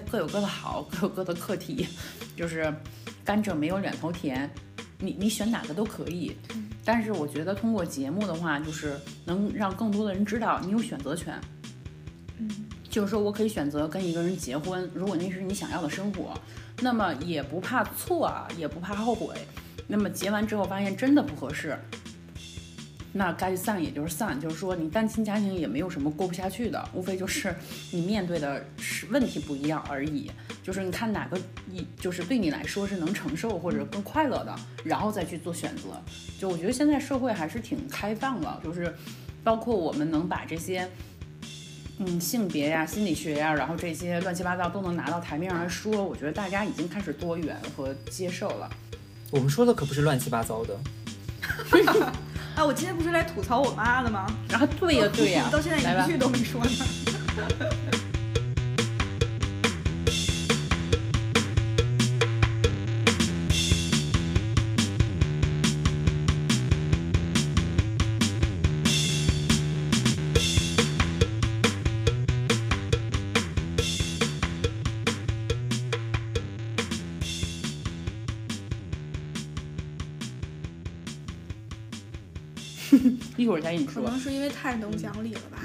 各有各的好，各有各的课题，就是甘蔗没有两头甜，你你选哪个都可以。但是我觉得通过节目的话，就是能让更多的人知道你有选择权。嗯，就是说我可以选择跟一个人结婚，如果那是你想要的生活，那么也不怕错啊，也不怕后悔。那么结完之后发现真的不合适，那该散也就是散，就是说你单亲家庭也没有什么过不下去的，无非就是你面对的是问题不一样而已。就是你看哪个一就是对你来说是能承受或者更快乐的，然后再去做选择。就我觉得现在社会还是挺开放的，就是包括我们能把这些。嗯，性别呀、心理学呀，然后这些乱七八糟都能拿到台面上来说，我觉得大家已经开始多元和接受了。我们说的可不是乱七八糟的。啊，我今天不是来吐槽我妈的吗？然后对呀 对呀，到现在一句都没说呢。一会儿再跟你说。可能是因为太能讲理了吧，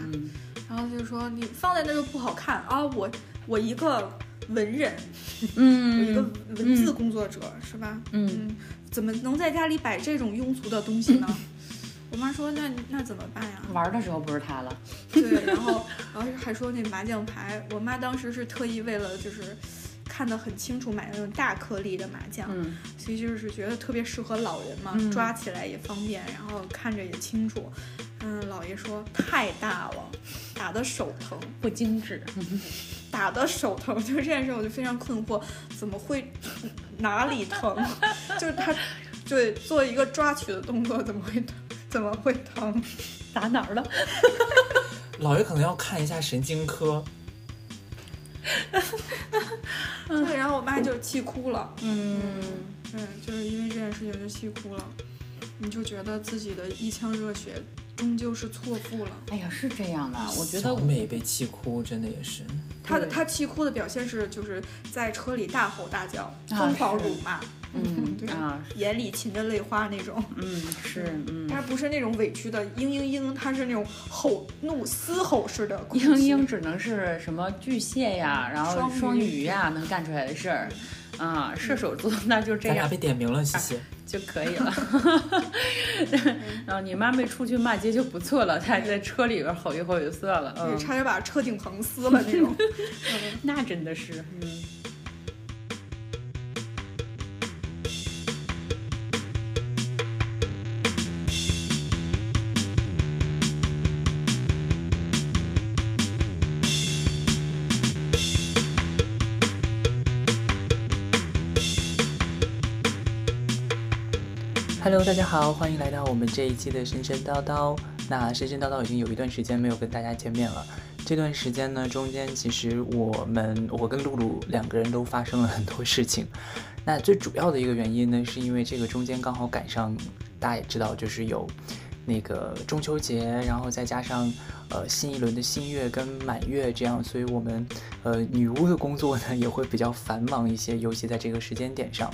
然后就是说你放在那就不好看啊！我我一个文人，嗯，我一个文字工作者是吧？嗯，怎么能在家里摆这种庸俗的东西呢？我妈说那那怎么办呀？玩的时候不是他了，对，然后然后还说那麻将牌，我妈当时是特意为了就是。看得很清楚，买那种大颗粒的麻将，嗯，所以就是觉得特别适合老人嘛，抓起来也方便，然后看着也清楚。嗯，姥爷说太大了，打的手疼，不精致，打的手疼。就这件事，我就非常困惑，怎么会哪里疼？就是他，对，做一个抓取的动作，怎么会怎么会疼？打哪儿了？姥爷可能要看一下神经科。对，然后我妈就气哭了。嗯，对，就是因为这件事情就气哭了。你就觉得自己的一腔热血终究是错付了。哎呀，是这样的，我觉得小美被气哭真的也是。她的她气哭的表现是就是在车里大吼大叫，疯狂辱骂。嗯，对啊，眼里噙着泪花那种。嗯，是，嗯，但是不是那种委屈的嘤嘤嘤，他是那种吼怒嘶吼式的。嘤嘤只能是什么巨蟹呀，然后双鱼呀能干出来的事儿，啊，射手座那就这样。被点名了，谢谢就可以了。然 后你妈没出去骂街就不错了，她在车里边吼一吼就算了，嗯，差点把车顶棚撕了那种。那真的是，嗯。Hello，大家好，欢迎来到我们这一期的神神叨叨。那神神叨叨已经有一段时间没有跟大家见面了。这段时间呢，中间其实我们我跟露露两个人都发生了很多事情。那最主要的一个原因呢，是因为这个中间刚好赶上，大家也知道，就是有。那个中秋节，然后再加上呃新一轮的新月跟满月这样，所以我们呃女巫的工作呢也会比较繁忙一些，尤其在这个时间点上。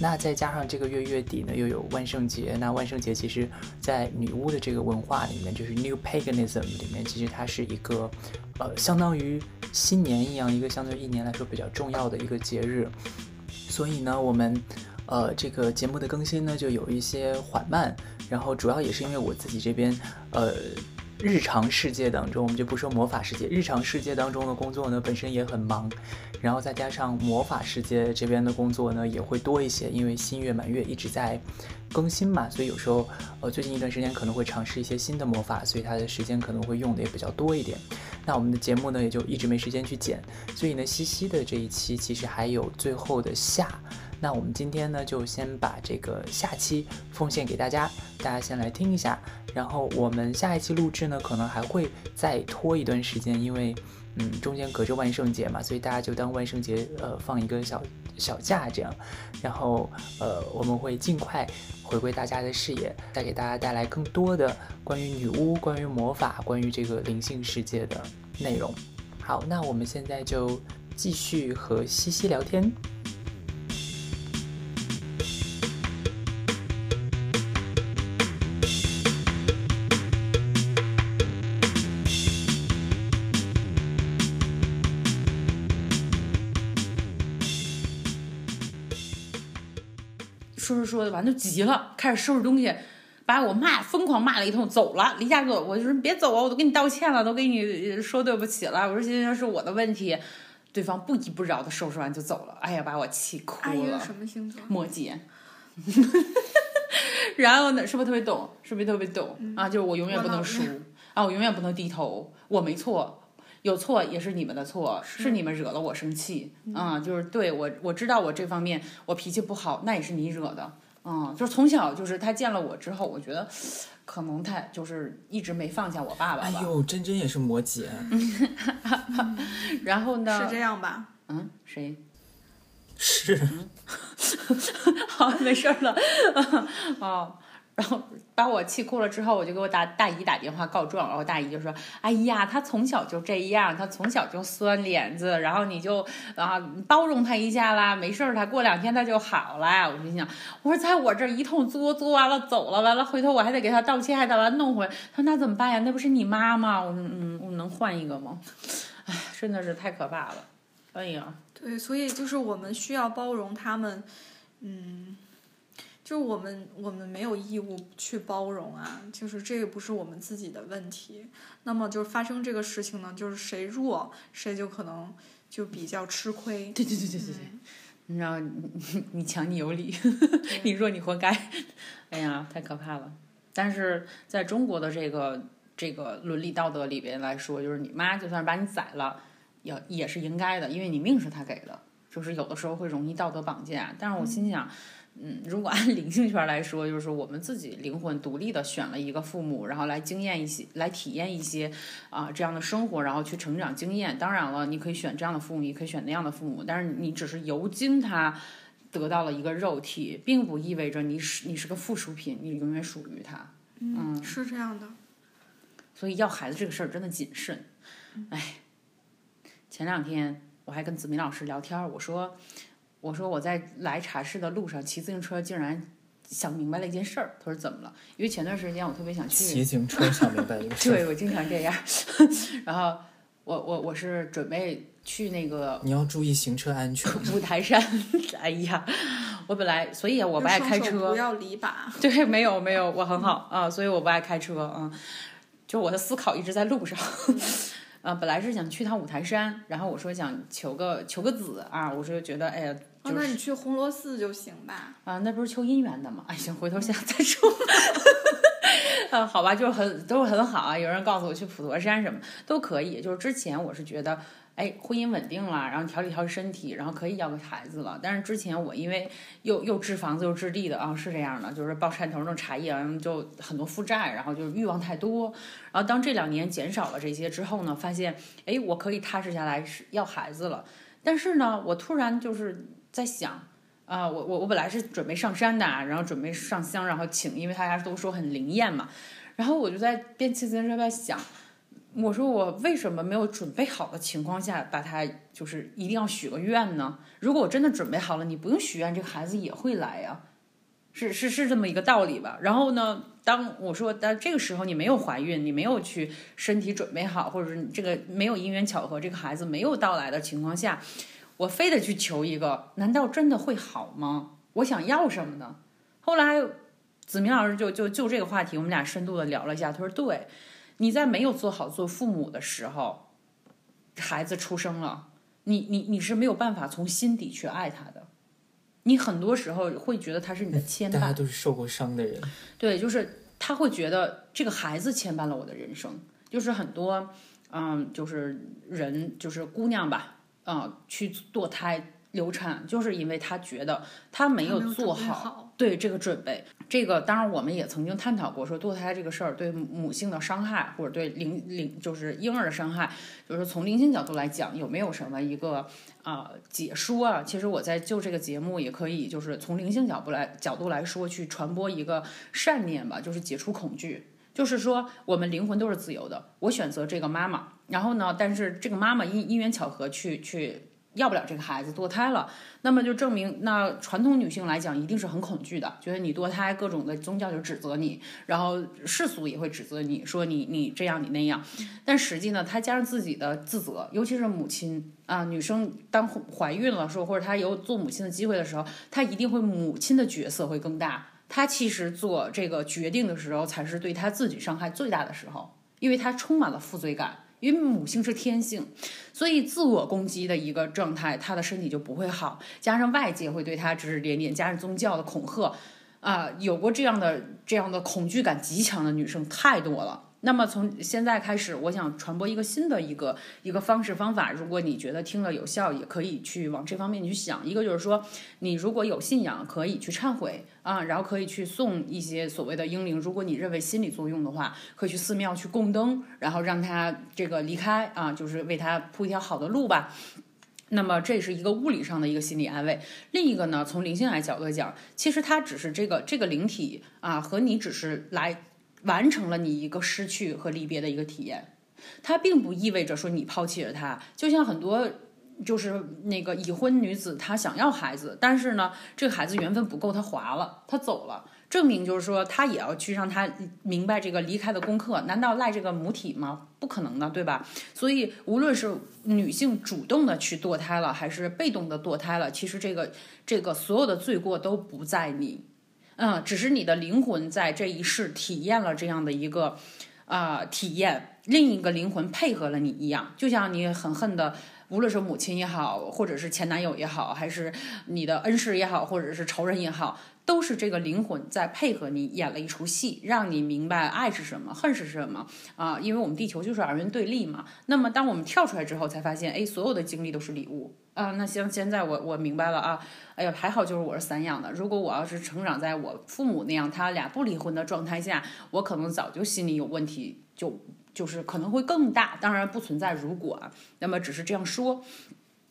那再加上这个月月底呢又有万圣节，那万圣节其实在女巫的这个文化里面，就是 New Paganism 里面，其实它是一个呃相当于新年一样，一个相对一年来说比较重要的一个节日。所以呢，我们呃这个节目的更新呢就有一些缓慢。然后主要也是因为我自己这边，呃，日常世界当中，我们就不说魔法世界，日常世界当中的工作呢本身也很忙，然后再加上魔法世界这边的工作呢也会多一些，因为新月满月一直在更新嘛，所以有时候呃最近一段时间可能会尝试一些新的魔法，所以它的时间可能会用的也比较多一点。那我们的节目呢也就一直没时间去剪，所以呢西西的这一期其实还有最后的下。那我们今天呢，就先把这个下期奉献给大家，大家先来听一下。然后我们下一期录制呢，可能还会再拖一段时间，因为嗯，中间隔着万圣节嘛，所以大家就当万圣节呃放一个小小假这样。然后呃，我们会尽快回归大家的视野，再给大家带来更多的关于女巫、关于魔法、关于这个灵性世界的内容。好，那我们现在就。继续和西西聊天。完就急了，开始收拾东西，把我骂疯狂骂了一通，走了，离家走。我就说别走啊，我都给你道歉了，都跟你说对不起了。我说今天是我的问题。对方不依不饶的收拾完就走了，哎呀，把我气哭了。什么星座？摩羯。然后呢，是不是特别懂？是不是特别懂、啊？就是我永远不能输啊，我永远不能低头，我没错，有错也是你们的错，是你们惹了我生气啊。就是对我，我知道我这方面我脾气不好，那也是你惹的。嗯，就是从小就是他见了我之后，我觉得可能他就是一直没放下我爸爸吧。哎呦，真真也是摩羯，然后呢？是这样吧？嗯，谁？是 好，没事儿了。哦，然后把我气哭了之后，我就给我大大姨打电话告状，然后大姨就说：“哎呀，他从小就这样，他从小就酸脸子，然后你就啊包容他一下啦，没事儿，他过两天他就好了。”我心想，我说在我这儿一通作，作完了走了，完了回头我还得给他道歉，还得把他弄回来。他说那怎么办呀？那不是你妈吗？我说嗯，我能换一个吗？哎，真的是太可怕了。哎呀，对，所以就是我们需要包容他们，嗯，就是我们我们没有义务去包容啊，就是这个不是我们自己的问题。那么就是发生这个事情呢，就是谁弱谁就可能就比较吃亏。对对对对对对。你知道，你你你强你有理，你弱你活该。哎呀，太可怕了！但是在中国的这个这个伦理道德里边来说，就是你妈就算把你宰了，也也是应该的，因为你命是她给的。就是有的时候会容易道德绑架，但是我心想，嗯，如果按灵性圈来说，就是我们自己灵魂独立的选了一个父母，然后来经验一些，来体验一些啊、这样的生活，然后去成长经验。当然了，你可以选这样的父母，也可以选那样的父母，但是你只是由经他得到了一个肉体，并不意味着你是你是个附属品，你永远属于他。嗯，是这样的。所以要孩子这个事儿真的谨慎。哎，前两天我还跟子明老师聊天儿，我说我说我在来茶室的路上骑自行车，竟然想明白了一件事儿。他说怎么了？因为前段时间我特别想去骑自行车想明白一个事儿。对我经常这样，然后我我我是准备去那个你要注意行车安全。五台山。哎呀，我本来所以我不爱开车不，要离把。对，没有没有，我很好啊，所以我不爱开车啊，就我的思考一直在路上。呃，本来是想去趟五台山，然后我说想求个求个子啊，我说觉得哎呀，哦，那你去红螺寺就行吧。啊，那不是求姻缘的吗？哎，行，回头想再说。啊，好吧，就是很都是很好啊。有人告诉我去普陀山什么都可以，就是之前我是觉得，哎，婚姻稳定了，然后调理调理身体，然后可以要个孩子了。但是之前我因为又又置房子又置地的啊，是这样的，就是包山头弄茶叶，然后就很多负债，然后就是欲望太多。然后当这两年减少了这些之后呢，发现，哎，我可以踏实下来是要孩子了。但是呢，我突然就是在想。啊、我我我本来是准备上山的，然后准备上香，然后请，因为大家都说很灵验嘛。然后我就在边骑自行车边想，我说我为什么没有准备好的情况下把它就是一定要许个愿呢？如果我真的准备好了，你不用许愿，这个孩子也会来呀、是是是这么一个道理吧？然后呢，当我说但这个时候你没有怀孕，你没有去身体准备好，或者是你这个没有因缘巧合，这个孩子没有到来的情况下，我非得去求一个，难道真的会好吗？我想要什么呢？后来子明老师就就就这个话题，我们俩深度的聊了一下。他说：“对，你在没有做好做父母的时候，孩子出生了，你你你是没有办法从心底去爱他的。你很多时候会觉得他是你的牵大家绊，都是受过伤的人，对，就是他会觉得这个孩子牵绊了我的人生，就是很多，嗯，就是人，就是姑娘吧，嗯，去堕胎流产，就是因为他觉得他没有还没有做好对这个准备。这个当然我们也曾经探讨过，说堕胎这个事儿对母性的伤害，或者对灵灵就是婴儿的伤害，就是从灵性角度来讲，有没有什么一个啊、解说啊？其实我在就这个节目也可以，就是从灵性角度来角度来说，去传播一个善念吧，就是解除恐惧。就是说，我们灵魂都是自由的。我选择这个妈妈，然后呢，但是这个妈妈因因缘巧合去去要不了这个孩子，堕胎了，那么就证明，那传统女性来讲，一定是很恐惧的，觉得你堕胎，各种的宗教就指责你，然后世俗也会指责你说你你这样你那样，但实际呢，她加上自己的自责，尤其是母亲啊，女生当怀孕了说，或者她有做母亲的机会的时候，她一定会母亲的角色会更大，她其实做这个决定的时候，才是对她自己伤害最大的时候，因为她充满了负罪感。因为母性是天性，所以自我攻击的一个状态，她的身体就不会好。加上外界会对她指指点点，加上宗教的恐吓，啊，有过这样的这样的恐惧感极强的女生太多了。那么从现在开始，我想传播一个新的一个一个方式方法。如果你觉得听了有效，也可以去往这方面去想。一个就是说，你如果有信仰，可以去忏悔啊，然后可以去送一些所谓的英灵。如果你认为心理作用的话，可以去寺庙去供灯，然后让他这个离开啊，就是为他铺一条好的路吧。那么这是一个物理上的一个心理安慰。另一个呢，从灵性来角度讲，其实它只是这个这个灵体啊，和你只是来。完成了你一个失去和离别的一个体验，它并不意味着说你抛弃了他。就像很多就是那个已婚女子，她想要孩子，但是呢，这个孩子缘分不够，她划了，她走了，证明就是说她也要去让她明白这个离开的功课。难道赖这个母体吗？不可能的，对吧？所以无论是女性主动的去堕胎了，还是被动的堕胎了，其实这个这个所有的罪过都不在你。嗯，只是你的灵魂在这一世体验了这样的一个，啊，体验，另一个灵魂配合了你一样，就像你很恨的，无论是母亲也好，或者是前男友也好，还是你的恩师也好，或者是仇人也好。都是这个灵魂在配合你演了一出戏，让你明白爱是什么，恨是什么啊！因为我们地球就是二元对立嘛。那么当我们跳出来之后，才发现，哎，所有的经历都是礼物啊！那像现在我我明白了啊！哎呀，还好就是我是散养的。如果我要是成长在我父母那样，他俩不离婚的状态下，我可能早就心里有问题，就就是可能会更大。当然不存在如果啊，那么只是这样说，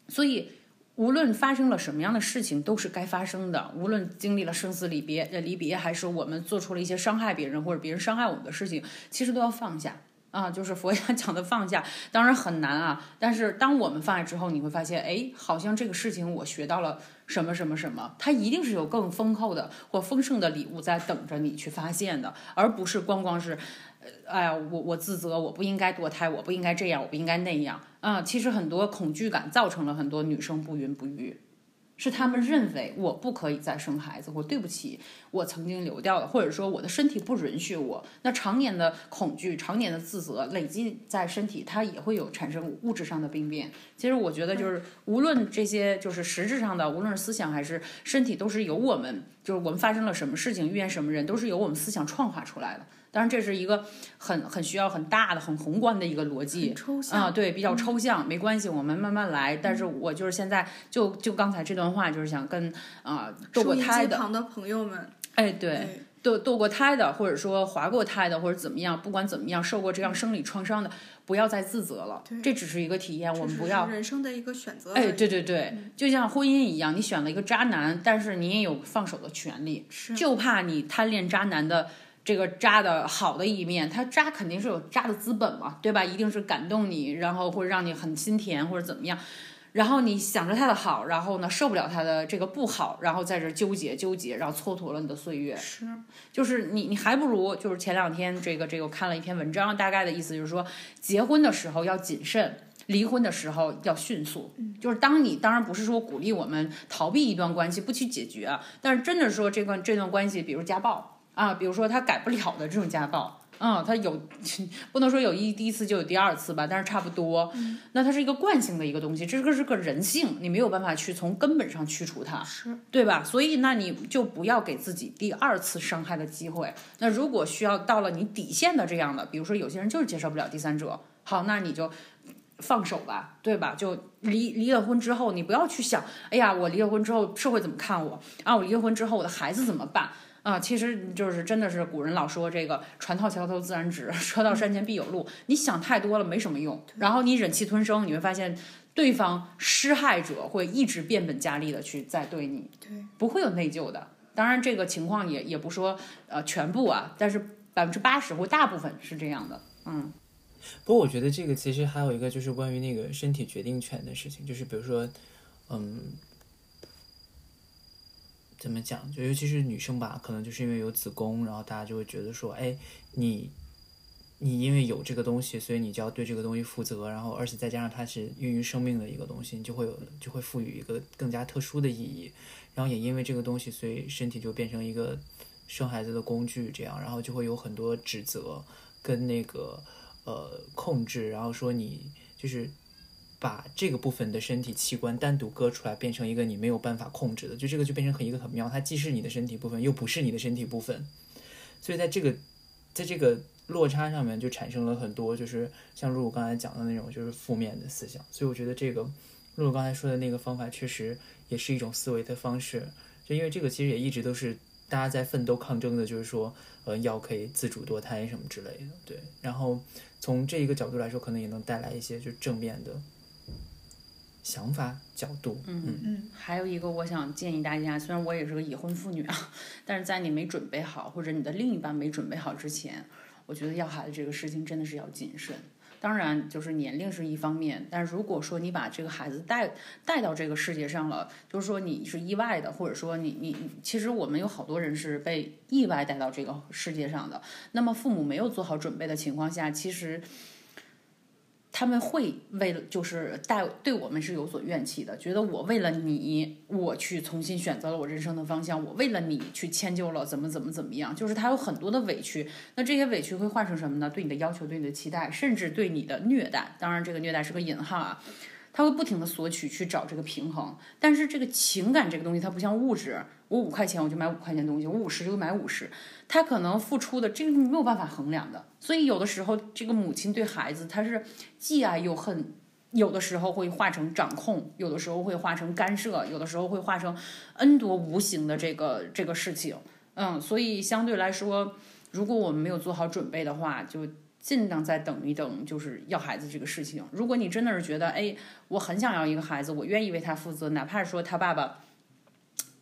所以。无论发生了什么样的事情，都是该发生的。无论经历了生死离别、离别，还是我们做出了一些伤害别人或者别人伤害我们的事情，其实都要放下啊。就是佛家 讲的放下，当然很难啊。但是当我们放下之后，你会发现，哎，好像这个事情我学到了什么什么什么，它一定是有更丰厚的或丰盛的礼物在等着你去发现的，而不是光光是。哎呀，我我自责，我不应该堕胎，我不应该这样，我不应该那样。啊，其实很多恐惧感造成了很多女生不孕不育，是他们认为我不可以再生孩子，或对不起，我曾经流掉了，或者说我的身体不允许我。那常年的恐惧，常年的自责累积在身体，它也会有产生物质上的病变。其实我觉得，就是无论这些就是实质上的，无论是思想还是身体，都是由我们，就是我们发生了什么事情，遇见什么人，都是由我们思想创化出来的。当然，这是一个很很需要很大的、很宏观的一个逻辑抽象啊，对，比较抽象，没关系，我们慢慢来。但是我就是现在就就刚才这段话，就是想跟啊堕过胎的的朋友们，哎，对，堕堕过胎的，或者说滑过胎的，或者怎么样，不管怎么样，受过这样生理创伤的，不要再自责了。这只是一个体验，我们不要人生的一个选择。哎，对对对，就像婚姻一样，你选了一个渣男，但是你也有放手的权利，就怕你贪恋渣男的。这个渣的好的一面，他渣肯定是有渣的资本嘛，对吧？一定是感动你，然后或者让你很心甜或者怎么样，然后你想着他的好，然后呢受不了他的这个不好，然后在这纠结纠结，然后蹉跎了你的岁月。是，就是你你还不如就是前两天这个这个看了一篇文章，大概的意思就是说，结婚的时候要谨慎，离婚的时候要迅速。就是当你当然不是说鼓励我们逃避一段关系不去解决啊，但是真的说这段这段关系，比如家暴。啊，比如说他改不了的这种家暴，嗯，他有 不能说有一第一次就有第二次吧，但是差不多。那它是一个惯性的一个东西，这个是个人性，你没有办法去从根本上去除它，是对吧？所以那你就不要给自己第二次伤害的机会。那如果需要到了你底线的这样的，比如说有些人就是接受不了第三者，好，那你就放手吧，对吧？就离离了婚之后，你不要去想，哎呀，我离了婚之后社会怎么看我啊？我离了婚之后我的孩子怎么办？啊，其实就是真的是古人老说这个“船到桥头自然直，车到山前必有路”。你想太多了没什么用，然后你忍气吞声，你会发现对方施害者会一直变本加厉的去再对你，对，不会有内疚的。当然这个情况也也不说呃全部啊，但是百分之八十或大部分是这样的，嗯。不过我觉得这个其实还有一个就是关于那个身体决定权的事情，就是比如说，嗯，怎么讲？就尤其是女生吧，可能就是因为有子宫，然后大家就会觉得说，哎，你你因为有这个东西，所以你就要对这个东西负责，然后而且再加上它是孕育生命的一个东西，你就会有就会赋予一个更加特殊的意义。然后也因为这个东西，所以身体就变成一个生孩子的工具，这样，然后就会有很多指责跟那个呃控制，然后说你就是把这个部分的身体器官单独割出来，变成一个你没有办法控制的，就这个就变成很一个很妙，它既是你的身体部分，又不是你的身体部分，所以在这个在这个落差上面就产生了很多，就是像露露刚才讲的那种就是负面的思想，所以我觉得这个露露刚才说的那个方法确实。也是一种思维的方式，就因为这个其实也一直都是大家在奋斗抗争的，就是说，呃，要可以自主堕胎什么之类的，对。然后从这一个角度来说，可能也能带来一些就正面的想法角度。嗯嗯。还有一个，我想建议大家，虽然我也是个已婚妇女啊，但是在你没准备好或者你的另一半没准备好之前，我觉得要孩子这个事情真的是要谨慎。当然，就是年龄是一方面，但是如果说你把这个孩子带带到这个世界上了，就是说你是意外的，或者说你你其实我们有好多人是被意外带到这个世界上的，那么父母没有做好准备的情况下，其实。他们会为了就是带对我们是有所怨气的，觉得我为了你，我去重新选择了我人生的方向，我为了你去迁就了怎么怎么怎么样，就是他有很多的委屈。那这些委屈会换成什么呢？对你的要求，对你的期待，甚至对你的虐待。当然，这个虐待是个引号啊。他会不停的索取去找这个平衡，但是这个情感这个东西，它不像物质，我五块钱我就买五块钱东西，我五十就买五十，他可能付出的这个没有办法衡量的，所以有的时候这个母亲对孩子，他是既爱又恨，有的时候会化成掌控，有的时候会化成干涉，有的时候会化成 n 多无形的这个这个事情，嗯，所以相对来说，如果我们没有做好准备的话，就。尽量再等一等，就是要孩子这个事情。如果你真的是觉得，哎，我很想要一个孩子，我愿意为他负责，哪怕是说他爸爸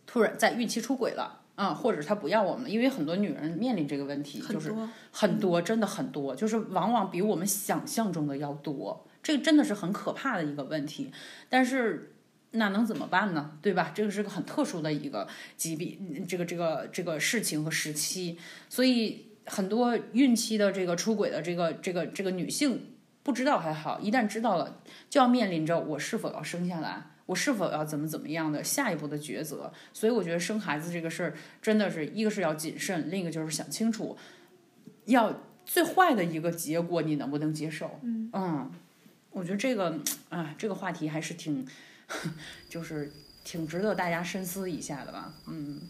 突然在孕期出轨了，啊，或者他不要我们，因为很多女人面临这个问题，就是很多，真的很多，就是往往比我们想象中的要多，这个真的是很可怕的一个问题。但是那能怎么办呢？对吧？这个是个很特殊的一个疾病，这个这个这个事情和时期，所以。很多孕期的这个出轨的这个这个这个女性不知道还好，一旦知道了，就要面临着我是否要生下来，我是否要怎么怎么样的下一步的抉择。所以我觉得生孩子这个事儿真的是一个是要谨慎，另一个就是想清楚，要最坏的一个结果你能不能接受？嗯，我觉得这个啊这个话题还是挺，就是挺值得大家深思一下的吧。嗯，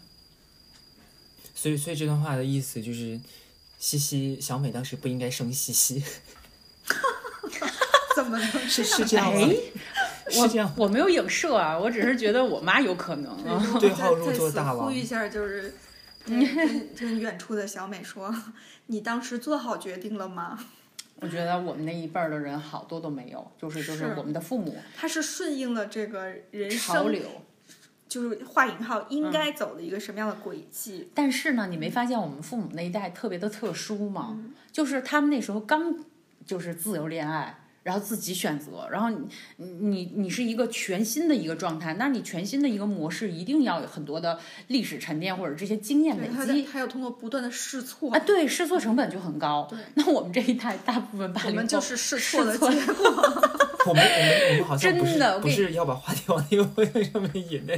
所以所以这段话的意思就是。西西小美当时不应该生西西，怎么能是是这样吗？是这样，我没有影射啊，我只是觉得我妈有可能啊。对号入座大王。呼吁一下，就是 跟跟远处的小美说，你当时做好决定了吗？我觉得我们那一辈儿的人好多都没有，就是就是我们的父母，他是顺应了这个人潮流。就是画引号应该走的一个什么样的轨迹？但是呢，你没发现我们父母那一代特别的特殊吗？就是他们那时候刚就是自由恋爱，然后自己选择，然后你你你是一个全新的一个状态，那你全新的一个模式一定要有很多的历史沉淀或者这些经验累积，还有通过不断的试错啊，对，试错成本就很高。对，那我们这一代大部分八零后就是试错的结果。我们我们我们好像不是不是要把话题往那个方向上面引的，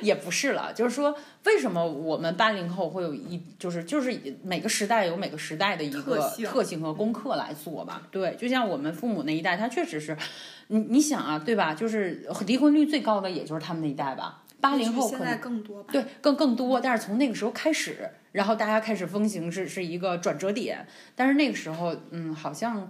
也不是了。就是说，为什么我们八零后会有一就是就是每个时代有每个时代的一个特性和功课来做吧？对，就像我们父母那一代，他确实是，你你想啊，对吧？就是离婚率最高的也就是他们那一代吧。八零后可能更多，对，更更多。但是从那个时候开始，然后大家开始风行是是一个转折点。但是那个时候，嗯，好像，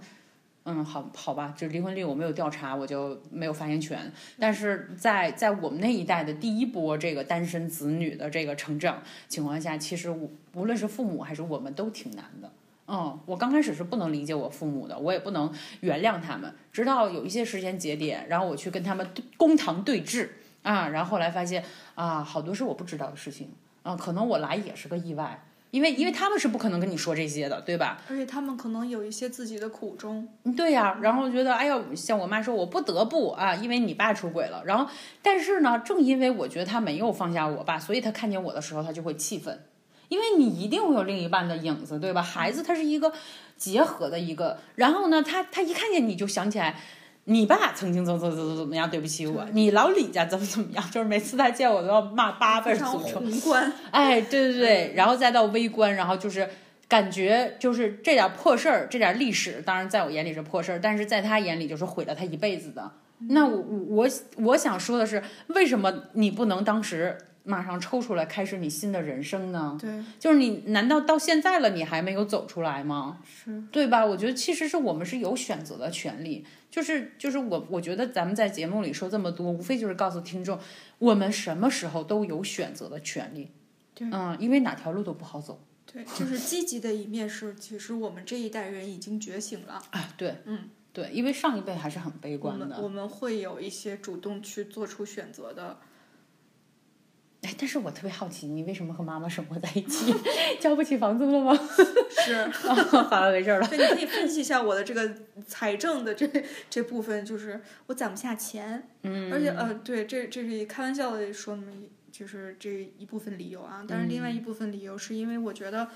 嗯，好好吧，就是离婚率我没有调查，我就没有发言权。但是在在我们那一代的第一波这个单身子女的这个成长情况下，其实无论是父母还是我们都挺难的。嗯，我刚开始是不能理解我父母的，我也不能原谅他们。直到有一些时间节点，然后我去跟他们公堂对峙。啊，然后后来发现啊，好多是我不知道的事情啊，可能我来也是个意外，因为因为他们是不可能跟你说这些的，对吧？而且他们可能有一些自己的苦衷。对呀、然后觉得哎呦，像我妈说，我不得不啊，因为你爸出轨了。然后，但是呢，正因为我觉得他没有放下我爸，所以他看见我的时候，他就会气愤，因为你一定会有另一半的影子，对吧？孩子他是一个结合的一个，然后呢，他他一看见你就想起来。你爸曾经怎么怎么怎么怎么样，对不起我。你老李家怎么怎么样，就是每次他见我都要骂八辈儿祖宗。宏观，哎，对对对，然后再到微观，然后就是感觉就是这点破事儿，这点历史，当然在我眼里是破事儿，但是在他眼里就是毁了他一辈子的。那我我我想说的是，为什么你不能当时马上抽出来开始你新的人生呢？对，就是你难道到现在了，你还没有走出来吗？是对吧？我觉得其实是我们是有选择的权利，就是就是我我觉得咱们在节目里说这么多，无非就是告诉听众，我们什么时候都有选择的权利。对嗯，因为哪条路都不好走对，就是积极的一面是，其实我们这一代人已经觉醒了。啊。对，嗯，对，因为上一辈还是很悲我们观的。我们会有一些主动去做出选择的。哎，但是我特别好奇，你为什么和妈妈生活在一起？交不起房租了吗？是，好 了，没事了。对，你可以分析一下我的这个财政的这这部分，就是我攒不下钱，嗯，而且呃，对，这这是开玩笑的说那么一，就是这一部分理由啊，但是另外一部分理由是因为我觉得，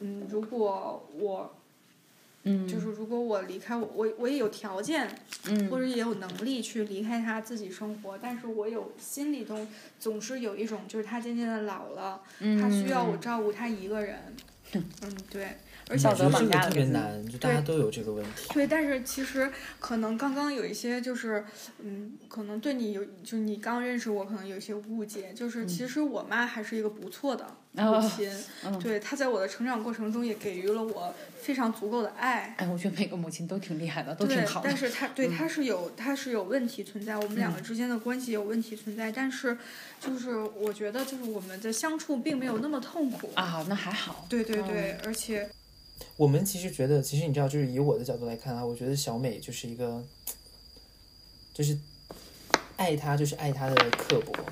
嗯，如果我。嗯，就是如果我离开我，我我也有条件，嗯，或者也有能力去离开他自己生活，但是我有心里头总是有一种，就是他渐渐的老了，他需要我照顾他一个人。嗯，对，而且这个特别难，就大家都有这个问题。对，但是其实可能刚刚有一些就是，嗯，可能对你有，就是你刚认识我，可能有一些误解，就是其实我妈还是一个不错的母哦亲，对，她在我的成长过程中也给予了我非常足够的爱。哎，我觉得每个母亲都挺厉害的，都挺对，好的嗯但。是她对她是有她是有问题存在，我们两个之间的关系有问题存在，但是就是我觉得就是我们的相处并没有那么痛苦。啊，那还好。对对对，而且我们其实觉得，其实你知道，就是以我的角度来看啊，我觉得小美就是一个，就是爱她就是爱她的刻薄。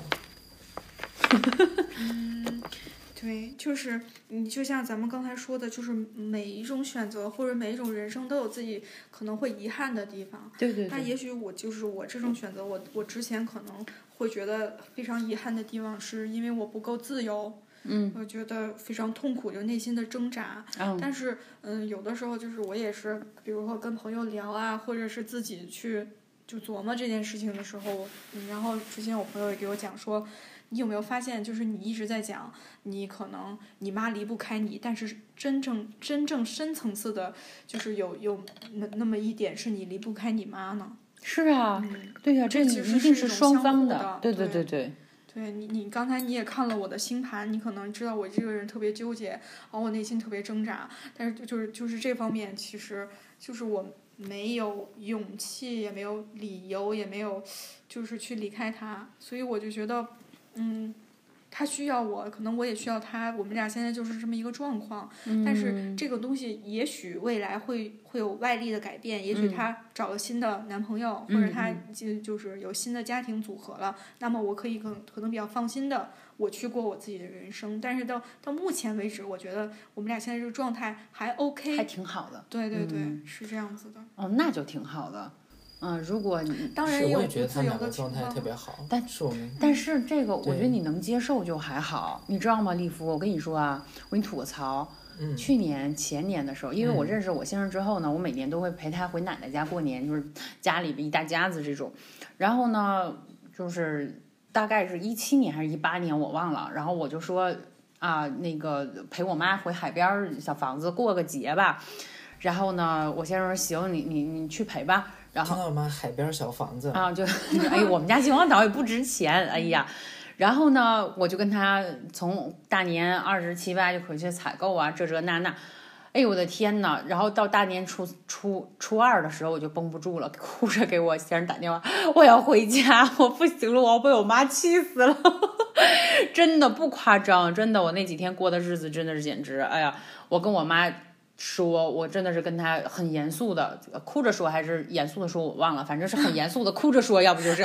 对，就是你就像咱们刚才说的，就是每一种选择或者每一种人生都有自己可能会遗憾的地方。对对对，那也许我就是我这种选择，我我之前可能会觉得非常遗憾的地方，是因为我不够自由，嗯，我觉得非常痛苦，就内心的挣扎。嗯但是，嗯，有的时候就是我也是，比如说跟朋友聊啊，或者是自己去就琢磨这件事情的时候，嗯，然后之前我朋友也给我讲说，你有没有发现，就是你一直在讲，你可能你妈离不开你，但是真正真正深层次的，就是有有那那么一点是你离不开你妈呢。是啊，嗯，对呀、这这其实一定是双方的。对对对对对，对你，你刚才你也看了我的星盘，你可能知道我这个人特别纠结，然后我内心特别挣扎，但是就就是就是这方面，其实就是我没有勇气，也没有理由，也没有就是去离开他，所以我就觉得，嗯，他需要我，可能我也需要他，我们俩现在就是这么一个状况。但是这个东西也许未来会会有外力的改变，也许他找了新的男朋友，或者他就就是有新的家庭组合了，那么我可以可可能比较放心的我去过我自己的人生。但是到到目前为止，我觉得我们俩现在这个状态还 OK，还挺好的。对对对，是这样子的。哦，那就挺好的。嗯，如果你当然有我也觉得他们两个状态特别好，但是我们但是这个，我觉得你能接受就还好，你知道吗，丽夫？我跟你说啊，我给你吐个槽。嗯去年前年的时候，因为我嗯认识我先生之后呢，我每年都会陪他回奶奶家过年，就是家里边一大家子这种。然后呢，就是大概是一七年还是一八年，我忘了。然后我就说啊，那个陪我妈回海边儿小房子过个节吧。然后呢，我先生说行，你你你去陪吧。然后听到了吗？海边小房子，啊，就哎，我们家秦皇岛也不值钱，哎呀。然后呢，我就跟他从大年二十七八就回去采购啊，这这那那。哎呦我的天呐！然后到大年初初初二的时候，我就绷不住了，哭着给我先生打电话，我要回家，我不行了，我要被我妈气死了，真的不夸张，真的，我那几天过的日子真的是简直，哎呀，我跟我妈说，我真的是跟他很严肃的哭着说，还是严肃的说，我忘了，反正是很严肃的哭着说，要不就是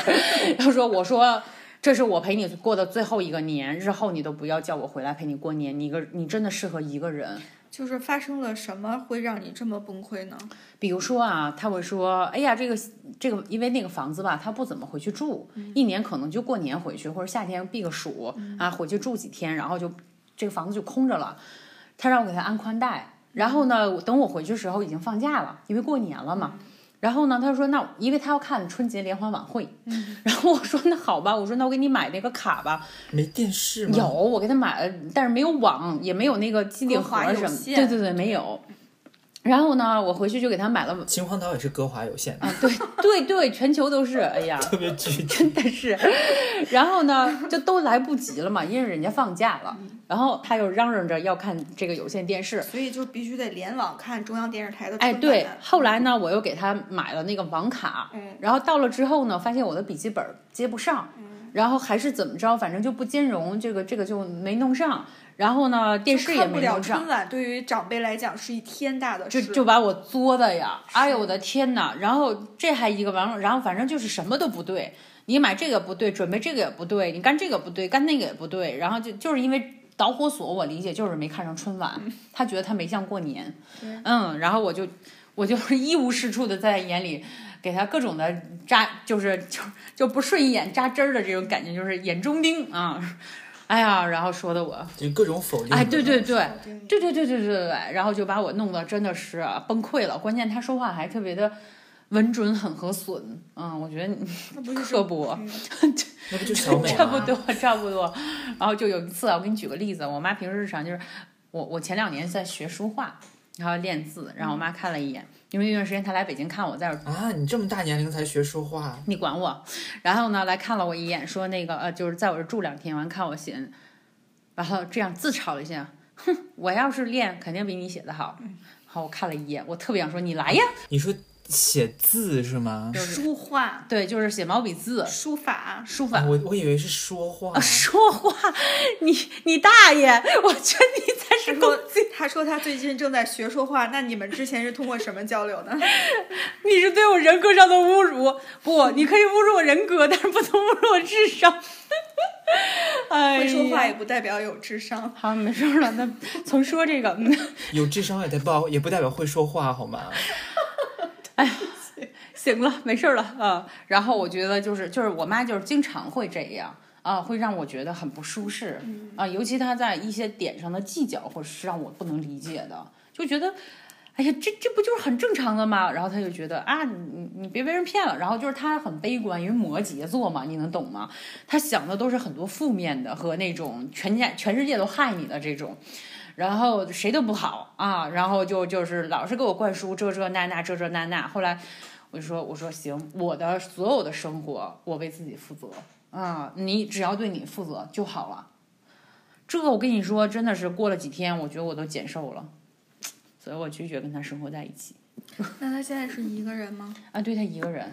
他说我说这是我陪你过的最后一个年，日后你都不要叫我回来陪你过年。你一个你真的适合一个人。就是发生了什么会让你这么崩溃呢？比如说啊，他会说，哎呀，这个这个，因为那个房子吧，他不怎么回去住，一年可能就过年回去，或者夏天避个暑啊，回去住几天，然后就这个房子就空着了。他让我给他安宽带，然后呢，等我回去的时候已经放假了，因为过年了嘛。然后呢，他说那因为他要看春节联欢晚会，然后我说那好吧，我说那我给你买那个卡吧。没电视吗？有，我给他买了，但是没有网，也没有那个机顶盒什么，对对对，没有。然后呢，我回去就给他买了。秦皇岛也是歌华有线啊，对对对，全球都是，哎呀，特别巨，真的是。然后呢，就都来不及了嘛，因为人家放假了。然后他又嚷嚷着要看这个有线电视，所以就必须得联网看中央电视台的。哎，对。后来呢，我又给他买了那个网卡，嗯。然后到了之后呢，发现我的笔记本接不上，嗯。然后还是怎么着，反正就不兼容，这个这个就没弄上。然后呢，电视也没弄上。春晚对于长辈来讲是一天大的事，就就把我作的呀！哎呦我的天哪！然后这还一个完了，然后反正就是什么都不对，你买这个不对，准备这个也不对，你干这个不对，干那个也不对，然后就就是因为。导火索我理解就是没看上春晚，他觉得他没像过年，嗯，然后我就我就一无是处的在眼里给他各种的扎，就是就就不顺眼扎针儿的这种感觉，就是眼中钉啊。哎呀，然后说的我就各种否定，哎，对对对，对对对对对对对，然后就把我弄得真的是崩溃了。关键他说话还特别的稳准狠和损，嗯，我觉得你刻薄，那不就差不多差不多。然后就有一次，我给你举个例子，我妈平时日常就是我我前两年在学书画，然后练字，然后我妈看了一眼。因为那段时间他来北京看我，在这啊，你这么大年龄才学说话，你管我？然后呢，来看了我一眼，说那个呃，就是在我这住两天，完看我写，然后这样自嘲了一下，哼，我要是练，肯定比你写的好。好，我看了一眼，我特别想说你来呀，你说。写字是吗？书画对，就是写毛笔字，书法，书法。我我以为是说话，说话，你你大爷！我觉得你才是攻击。他说他最近正在学说话，那你们之前是通过什么交流呢？你是对我人格上的侮辱。不，你可以侮辱我人格，但是不能侮辱我智商。哎，会说话也不代表有智商。好，没事了。那从说这个，有智商也代表也不代表会说话，好吗？哎，行了，没事了啊。然后我觉得就是就是我妈就是经常会这样啊，会让我觉得很不舒适啊。尤其她在一些点上的计较，或者是让我不能理解的，就觉得，哎呀，这这不就是很正常的吗？然后她就觉得啊，你你别被人骗了。然后就是她很悲观，因为摩羯座嘛，你能懂吗？她想的都是很多负面的和那种全家全世界都害你的这种。然后谁都不好啊，然后就就是老是给我灌输这这那那这这那那。后来我就说我说行，我的所有的生活我为自己负责啊，你只要对你负责就好了。这个我跟你说，真的是过了几天，我觉得我都减瘦了，所以我拒绝跟他生活在一起。那他现在是一个人吗？啊，对他一个人，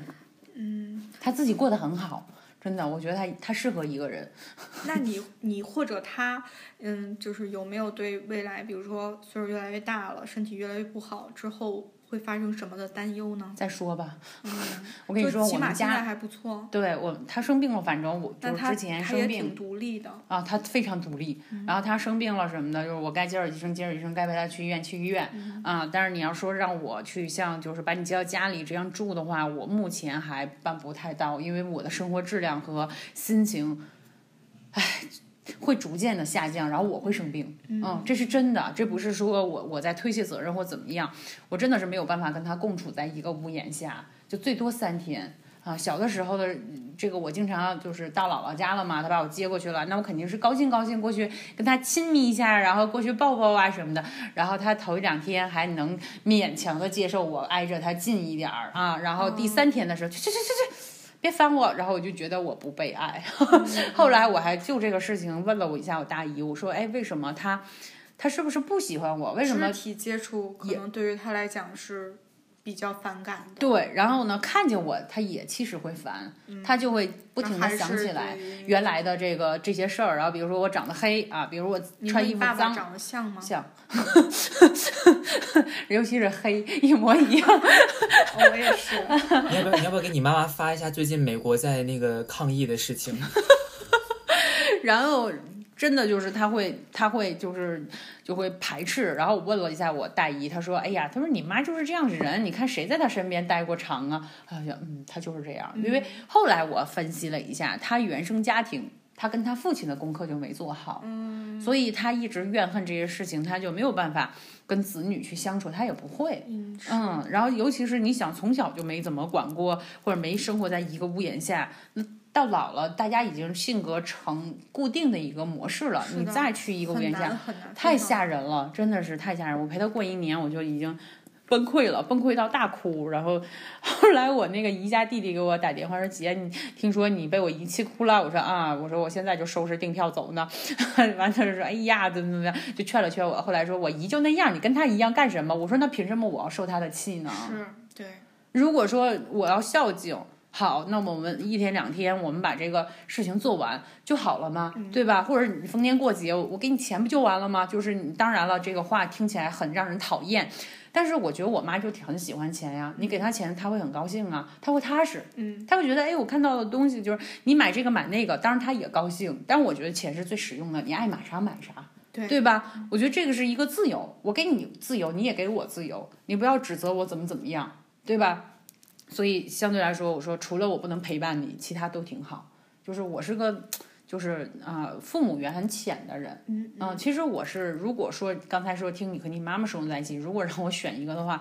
嗯，他自己过得很好。真的，我觉得他他适合一个人。那你你或者他，嗯，就是有没有对未来，比如说岁数越来越大了，身体越来越不好之后？会发生什么的担忧呢？再说吧。嗯，我跟你说，我们家还不错。对我，他生病了，反正我就是之前生病。独立的。啊，他非常独立。然后他生病了什么的，就是我该接着医生，接着医生，该陪他去医院，去医院。啊，但是你要说让我去像就是把你接到家里这样住的话，我目前还办不太到，因为我的生活质量和心情，唉。会逐渐的下降，然后我会生病，嗯，这是真的，这不是说我我在推卸责任或怎么样，我真的是没有办法跟他共处在一个屋檐下，就最多三天啊。小的时候的这个我经常就是到姥姥家了嘛，他把我接过去了，那我肯定是高兴高兴过去跟他亲密一下，然后过去抱抱啊什么的，然后他头一两天还能勉强的接受我挨着他近一点儿啊，然后第三天的时候去去去去去。别烦我，然后我就觉得我不被爱。后来我还就这个事情问了我一下我大姨，我说：“哎，为什么他，他是不是不喜欢我？为什么？”肢体接触可能对于他来讲是。比较反感的，对，然后呢，看见我，他也其实会烦，他就会不停的想起来原来的这个这些事儿，然后比如说我长得黑啊，比如我穿衣服脏，长得像吗？像，尤其是黑，一模一样。我也是。你要不要？你要不要给你妈妈发一下最近美国在那个抗议的事情？然后真的就是他会，他会就是就会排斥。然后我问了一下我大姨，她说：“哎呀，她说你妈就是这样的人，你看谁在她身边待过长啊？”哎呀嗯，她就是这样。因为后来我分析了一下，她原生家庭。他跟他父亲的功课就没做好，嗯，所以他一直怨恨这些事情，他就没有办法跟子女去相处，他也不会，嗯，然后尤其是你想从小就没怎么管过，或者没生活在一个屋檐下，那到老了，大家已经性格成固定的一个模式了，你再去一个屋檐下，太吓人了，真的是太吓人。我陪他过一年，我就已经。崩溃了，崩溃到大哭。然后后来我那个姨家弟弟给我打电话说：“姐，你听说你被我姨气哭了？”我说：“啊，我说我现在就收拾订票走呢。”完他就说：“哎呀，怎么怎么样？”就劝了劝我。后来说：“我姨就那样，你跟她一样干什么？”我说：“那凭什么我要受她的气呢？”是对。如果说我要孝敬，好，那么我们一天两天，我们把这个事情做完就好了嘛？对吧？或者你逢年过节，我给你钱不就完了吗？就是你当然了，这个话听起来很让人讨厌。但是我觉得我妈就很喜欢钱呀，你给她钱，她会很高兴啊，她会踏实，嗯，她会觉得，哎，我看到的东西就是你买这个买那个，当然她也高兴。但我觉得钱是最实用的，你爱买啥买啥，对对吧？我觉得这个是一个自由，我给你自由，你也给我自由，你不要指责我怎么怎么样，对吧？所以相对来说，我说除了我不能陪伴你，其他都挺好。就是我是个。就是啊，父母缘很浅的人，嗯，其实我是，如果说刚才说听你和你妈妈生活在一起，如果让我选一个的话，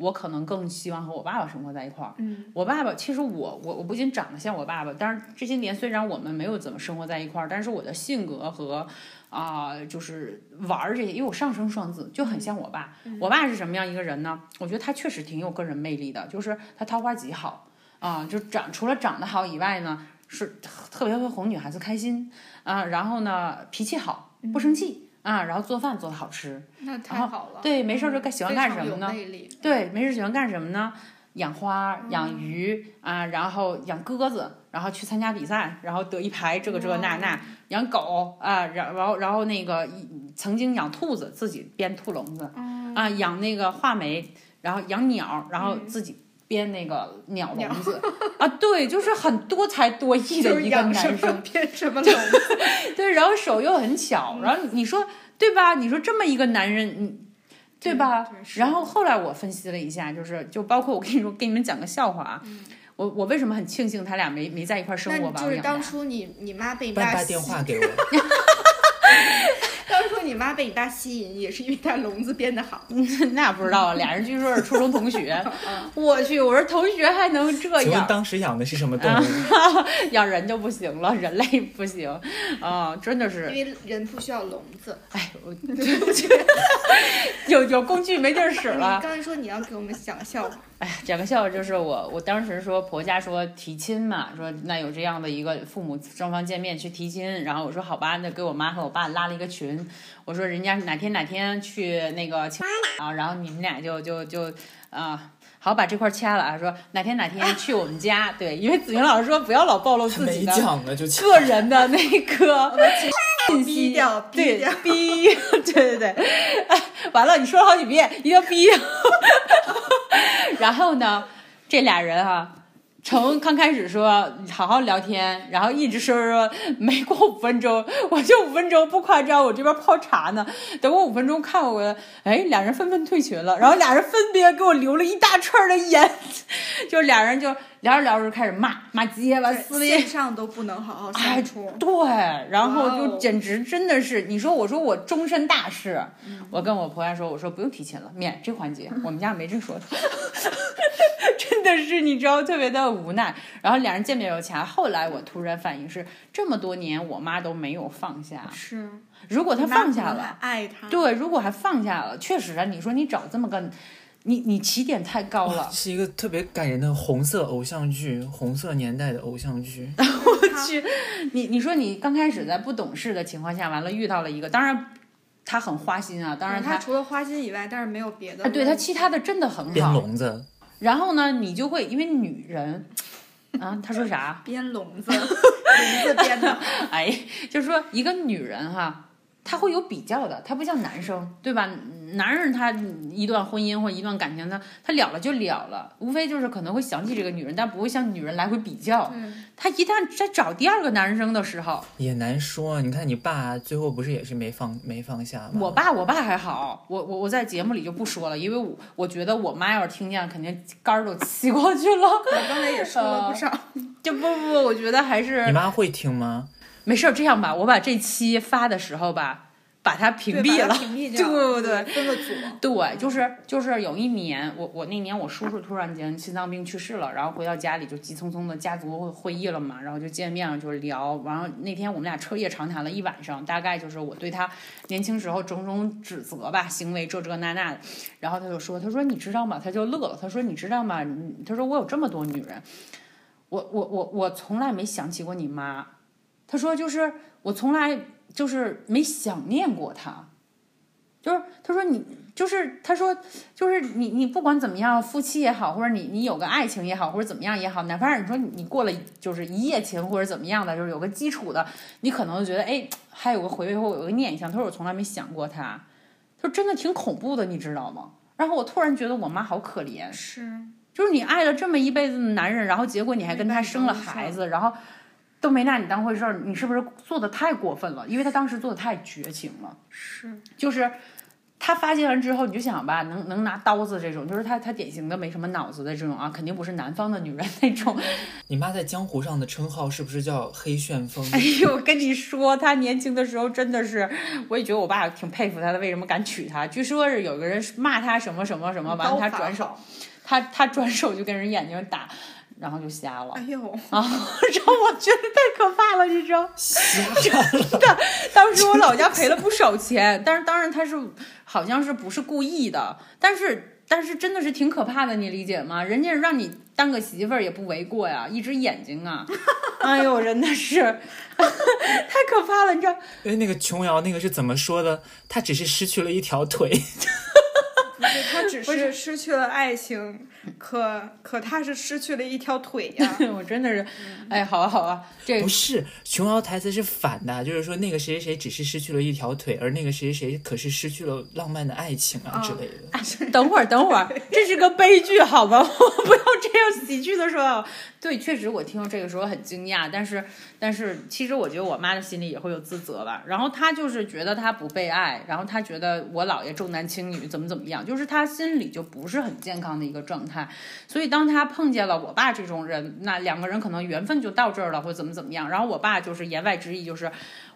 我可能更希望和我爸爸生活在一块儿。嗯，我爸爸其实我我我不仅长得像我爸爸，但是这些年虽然我们没有怎么生活在一块儿，但是我的性格和啊就是玩儿这些，因为我上升双子就很像我爸。我爸是什么样一个人呢？我觉得他确实挺有个人魅力的，就是他桃花极好啊，就长除了长得好以外呢。是特别会哄女孩子开心啊，然后呢脾气好，不生气啊，然后做饭做的好吃，那太好了。对，没事就干喜欢干什么呢？对，没事喜欢干什么呢？养花、养鱼啊，然后养鸽子，然后去参加比赛，然后得一排这个这个那那。养狗啊，然然后然后那个曾经养兔子，自己编兔笼子啊，养那个画眉，然后养鸟，然后自己。编那个鸟笼子啊，对，就是很多才多艺的一个男生，编什么笼子？对，然后手又很巧，然后你说对吧？你说这么一个男人，你对吧？然后后来我分析了一下，就是就包括我跟你说，给你们讲个笑话啊。我我为什么很庆幸他俩没没在一块生活吧？就是当初你你妈被你爸打电话 给我。你妈被你爸吸引，也是因为他笼子编得好。那不知道，俩人据说是初中同学。我去，我说同学还能这样？当时养的是什么动物？养人就不行了，人类不行啊，真的是。因为人不需要笼子。哎，我有有工具没地儿使了。你刚才说你要给我们讲笑话。哎呀，讲个笑话，就是我我当时说婆家说提亲嘛，说那有这样的一个父母双方见面去提亲，然后我说好吧，那给我妈和我爸拉了一个群，我说人家哪天哪天去那个亲啊，然后你们俩就就就啊，好把这块掐了啊，说哪天哪天 去我们家，对，因为子云老师说不要老暴露自己的个人的那个信息，对，逼，对对对，完了，你说了好几遍，一定要逼。然后呢，这俩人哈，从刚开始说好好聊天，然后一直说说，没过五分钟，我就五分钟不夸张，我这边泡茶呢，等我五分钟看我，哎，俩人纷纷退群了，然后俩人分别给我留了一大串的言，就俩人就。聊着聊着就开始骂骂街了，撕裂，线上都不能好好相处。对，然后就简直真的是，你说我说我终身大事，我跟我婆家说，我说不用提亲了，免这环节，我们家没这说的。真的是你知道特别的无奈。然后两人见面有钱，后来我突然反应是，这么多年我妈都没有放下。是，如果她放下了，爱他。对，如果还放下了，确实啊，你说你找这么个。你你起点太高了，是一个特别感人的红色偶像剧，红色年代的偶像剧。我去，你你说你刚开始在不懂事的情况下，完了遇到了一个，当然他很花心啊，当然他除了花心以外，但是没有别的。对他其他的真的很好。编笼子。然后呢，你就会因为女人啊，他说啥？编笼子，笼子编的。哎，就是说一个女人哈。她会有比较的，她不像男生，对吧？男人他一段婚姻或一段感情，他他了了就了了，无非就是可能会想起这个女人，但不会像女人来回比较。他一旦在找第二个男生的时候，也难说。你看你爸最后不是也是没放没放下吗？我爸我爸还好，我我我在节目里就不说了，因为我我觉得我妈要是听见，肯定肝儿都气过去了。我刚才也说了不少，就不不不，我觉得还是你妈会听吗？没事儿，这样吧，我把这期发的时候吧，把它屏蔽了，屏蔽掉，对对分个组。对，就是就是有一年，我我那年我叔叔突然间心脏病去世了，然后回到家里就急匆匆的家族会议了嘛，然后就见面了，就聊，然后那天我们俩彻夜长谈了一晚上，大概就是我对他年轻时候种种指责吧，行为这这那那的，然后他就说，他说你知道吗？他就乐了，他说你知道吗？他说我有这么多女人，我我我我从来没想起过你妈。他说：“就是我从来就是没想念过他，就是他说你就是他说就是你你不管怎么样，夫妻也好，或者你你有个爱情也好，或者怎么样也好，哪怕你说你过了就是一夜情或者怎么样的，就是有个基础的，你可能觉得哎还有个回味或有个念想。他说我从来没想过他，他说真的挺恐怖的，你知道吗？然后我突然觉得我妈好可怜，是就是你爱了这么一辈子的男人，然后结果你还跟他生了孩子，然后。”都没拿你当回事儿，你是不是做的太过分了？因为他当时做的太绝情了。是，就是他发泄完之后，你就想吧，能能拿刀子这种，就是他他典型的没什么脑子的这种啊，肯定不是南方的女人那种。你妈在江湖上的称号是不是叫黑旋风？哎呦，跟你说，她年轻的时候真的是，我也觉得我爸挺佩服她的，为什么敢娶她？据说是有个人骂她什么什么什么，完了他转手，他他转手就跟人眼睛打。然后就瞎了，哎呦啊！然后我觉得太可怕了，你知道？瞎了。当时我老家赔了不少钱，但是当然他是好像是不是故意的，但是但是真的是挺可怕的，你理解吗？人家让你当个媳妇儿也不为过呀，一只眼睛啊！哎呦，真的是太可怕了，你知道？哎，那个琼瑶那个是怎么说的？他只是失去了一条腿。不是他只是失去了爱情，可可他是失去了一条腿呀！我真的是，哎，好啊好啊，这不是琼瑶台词是反的，就是说那个谁谁谁只是失去了一条腿，而那个谁谁谁可是失去了浪漫的爱情啊之类的。等会儿等会儿，这是个悲剧，好吗？不要这样喜剧的说。对，确实我听到这个时候很惊讶，但是但是其实我觉得我妈的心里也会有自责吧。然后她就是觉得她不被爱，然后她觉得我姥爷重男轻女，怎么怎么样，就是她心里就不是很健康的一个状态。所以当他碰见了我爸这种人，那两个人可能缘分就到这儿了，或者怎么怎么样。然后我爸就是言外之意就是。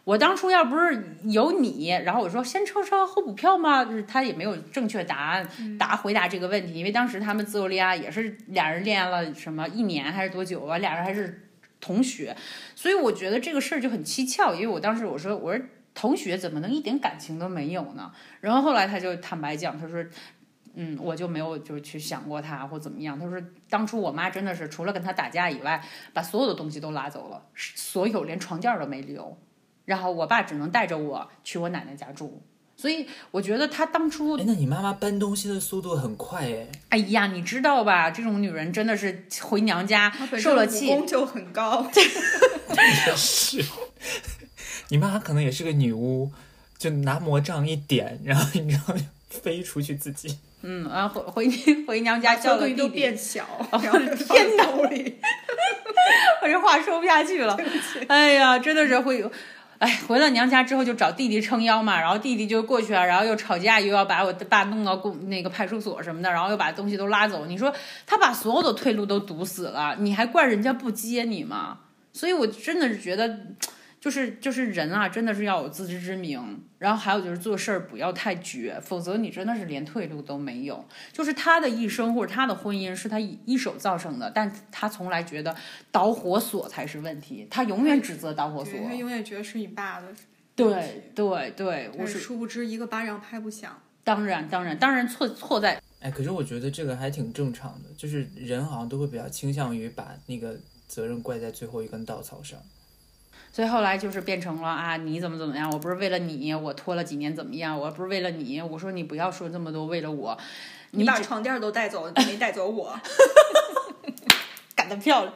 我当初要不是有你，然后我说先抽车后补票吗？就是他也没有正确答案答回答这个问题，因为当时他们自由恋爱也是俩人恋爱了什么一年还是多久啊？俩人还是同学，所以我觉得这个事儿就很蹊跷。因为我当时我说我说同学怎么能一点感情都没有呢？然后后来他就坦白讲，他说嗯，我就没有就去想过他或怎么样。他说当初我妈真的是除了跟他打架以外，把所有的东西都拉走了，所有连床垫都没留。然后我爸只能带着我去我奶奶家住，所以我觉得他当初……哎，那你妈妈搬东西的速度很快哎！哎呀，你知道吧？这种女人真的是回娘家受了气，武功就很高。也是，你妈可能也是个女巫，就拿魔杖一点，然后你知道飞出去自己。嗯，然后回回回娘家叫了弟弟变小，天哪！我这话说不下去了。哎呀，真的是会，哎，回了娘家之后就找弟弟撑腰嘛，然后弟弟就过去了，然后又吵架，又要把我爸弄到公那个派出所什么的，然后又把东西都拉走。你说他把所有的退路都堵死了，你还怪人家不接你吗？所以我真的是觉得。就是就是人啊，真的是要有自知之明，然后还有就是做事儿不要太绝，否则你真的是连退路都没有。就是他的一生或者他的婚姻是他一手造成的，但他从来觉得导火索才是问题，他永远指责导火索，他永远觉得是你爸的。对对对，我是殊不知一个巴掌拍不响。当然当然当然错错在哎，可是我觉得这个还挺正常的，就是人好像都会比较倾向于把那个责任怪在最后一根稻草上。所以后来就是变成了啊，你怎么怎么样？我不是为了你，我拖了几年怎么样？我不是为了你，我说你不要说这么多，为了我，你把床垫都带走你，没带走我，干得漂亮。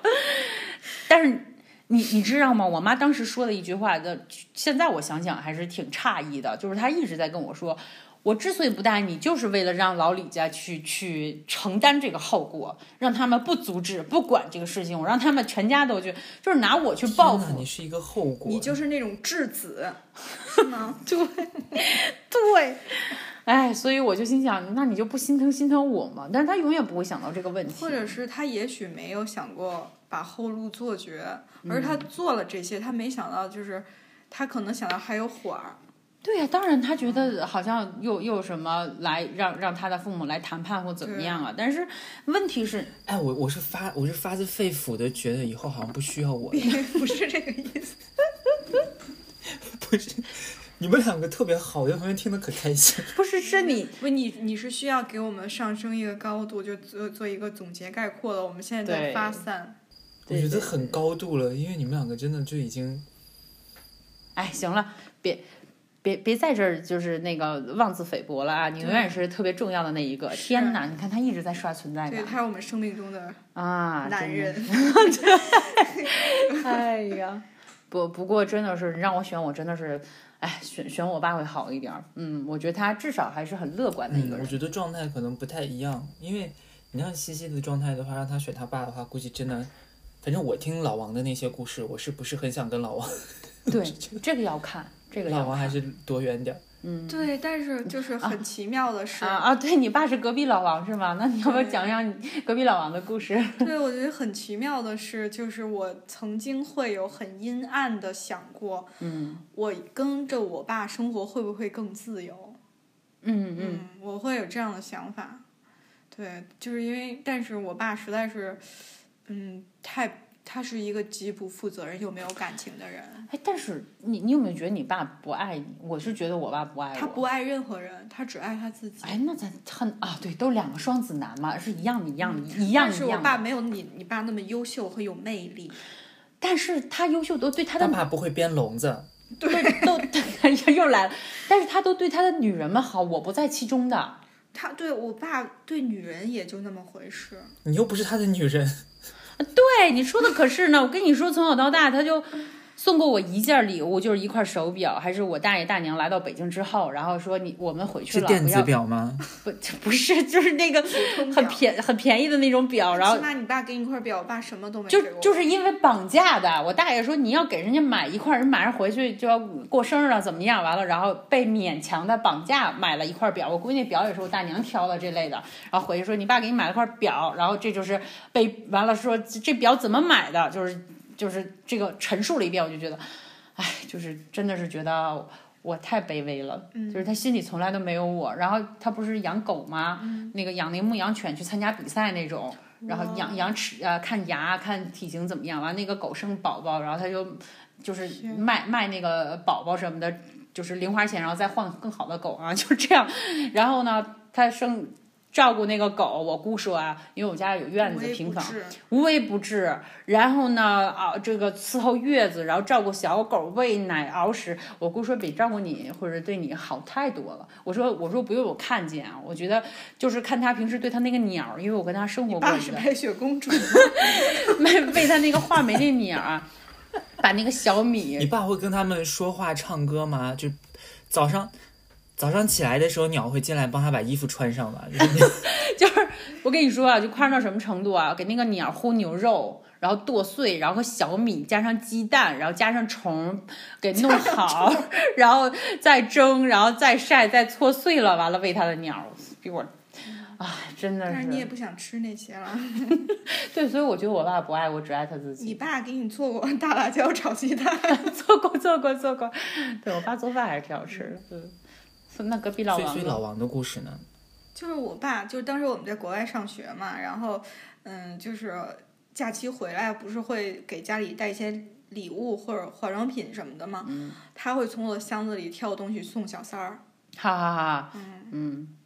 但是你你知道吗？我妈当时说的一句话的，现在我想想还是挺诧异的，就是她一直在跟我说，我之所以不带你，就是为了让老李家去去承担这个后果，让他们不阻止、不管这个事情，我让他们全家都去，就是拿我去报复。你是一个后果，你就是那种质子，是吗？对，哎，所以我就心想，那你就不心疼心疼我吗？但是他永远不会想到这个问题，或者是他也许没有想过把后路做绝，而他做了这些，他没想到就是他可能想到还有缓儿。对呀、当然他觉得好像又又什么来让让他的父母来谈判或怎么样啊？但是问题是，哎，我我是发我是发自肺腑的觉得以后好像不需要我了，不是这个意思。不是，你们两个特别好，我在旁边听得可开心。不是是你不，你你是需要给我们上升一个高度，就做做一个总结概括了。我们现在在发散，我觉得很高度了，因为你们两个真的就已经哎，行了，别别别在这儿就是那个妄自菲薄了啊！你永远是特别重要的那一个。天哪，你看他一直在刷存在对，感他是我们生命中的啊，男人。哎呀，不不过真的是让我选，我真的是，哎，选选我爸会好一点儿。嗯，我觉得他至少还是很乐观的一嗯，个人。我觉得状态可能不太一样，因为你像西西的状态的话，让他选他爸的话，估计真的，反正我听老王的那些故事，我是不是很想跟老王，对，这个要看，老王还是躲远点儿。嗯对，但是就是很奇妙的是，啊啊，对你爸是隔壁老王是吗？那你要不要对讲讲你隔壁老王的故事？对我觉得很奇妙的是，就是我曾经会有很阴暗的想过，嗯我跟着我爸生活会不会更自由？嗯嗯，嗯，我会有这样的想法。对，就是因为，但是我爸实在是，嗯，太，他是一个极不负责任又没有感情的人，哎，但是你你有没有觉得你爸不爱你？我是觉得我爸不爱我。他不爱任何人，他只爱他自己。哎，那咱很啊，对，都两个双子男嘛，是一样的，一样的，一样但是我。爸没有你你爸那么优秀和有魅力。但是他优秀都对他的他爸不会编笼子，对都又又来了，但是他都对他的女人们好，我不在其中的。他对我爸对女人也就那么回事。你又不是他的女人，对你说的可是呢，我跟你说，从小到大他就送过我一件礼物，就是一块手表，还是我大爷大娘来到北京之后，然后说你我们回去了，是电子表吗？不不是，就是那个很便很便宜的那种表，然后起码你爸给你一块表，我爸什么都没就。就是因为绑架的，我大爷说你要给人家买一块，人马上回去就要过生日了，怎么样？完了，然后被勉强的绑架买了一块表，我估计那表也是我大娘挑的这类的。然后回去说你爸给你买了块表，然后这就是被完了说这这表怎么买的，就是就是这个陈述了一遍，我就觉得，哎，就是真的是觉得。我太卑微了，就是他心里从来都没有我。然后他不是养狗吗？那个养那个牧羊犬去参加比赛那种，然后养养齿呃看牙看体型怎么样，完那个狗生宝宝，然后他就就是卖卖那个宝宝什么的，就是零花钱，然后再换更好的狗啊，就这样。然后呢，他生照顾那个狗，我姑说啊，因为我家有院子平房，无微不至。然后呢，啊，这个伺候月子，然后照顾小狗，喂奶、熬食，我姑说比照顾你或者对你好太多了。我说，我说不用我看见啊，我觉得就是看他平时对他那个鸟儿，因为我跟他生活过是白雪公主 吗，喂喂他那个画眉那鸟把那个小米你，爸会跟他们说话唱歌吗？就早上早上起来的时候，鸟会进来帮他把衣服穿上吧？就是就是我跟你说啊，就夸张到什么程度啊？给那个鸟儿烀牛肉。然后剁碎，然后和小米加上鸡蛋，然后加上虫，给弄好，然后再蒸，然后再晒，再搓碎了，完了喂它的鸟儿，比我，哎，真的但是你也，不想吃那些了。对，所以我觉得我爸不爱我，只爱他自己。你爸给你做过大辣椒炒鸡蛋，做过，做过，做过。对我爸做饭还是挺好吃的。嗯，那隔壁老王呢所以老王的故事呢？就是我爸，就是当时我们在国外上学嘛，然后嗯，就是假期回来不是会给家里带一些礼物或者化妆品什么的吗？嗯他会从我的箱子里挑东西送小三儿。哈哈哈，嗯，嗯。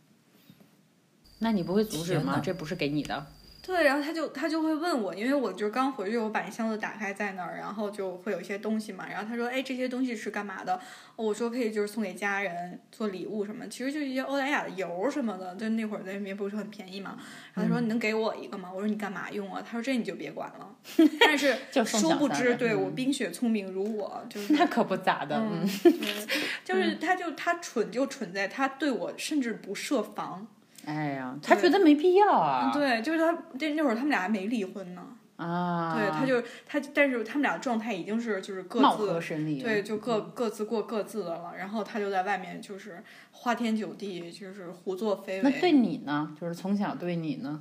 那你不会阻止？吗这不是给你的。对，然后他就他就会问我，因为我就刚回去，我把那箱子打开在那儿，然后就会有一些东西嘛。然后他说：“哎，这些东西是干嘛的？”我说：“可以就是送给家人做礼物什么，其实就一些欧莱雅的油什么的，就那会儿在那边不是很便宜嘛。”然后他说：“你能给我一个吗？”我说：“你干嘛用啊？”他说：“这你就别管了。”但是就殊不知，对我嗯冰雪聪明如我，就是 那可不咋的，嗯就是他就他蠢就蠢在他对我甚至不设防。哎呀，他觉得没必要啊，对，就是他那那会儿他们俩还没离婚呢。啊，对，他就他，但是他们俩状态已经是就是各貌自合神离，对，就各各自过各自的了。然后他就在外面就是花天酒地，就是胡作非为那对，你呢？就是从小对你呢？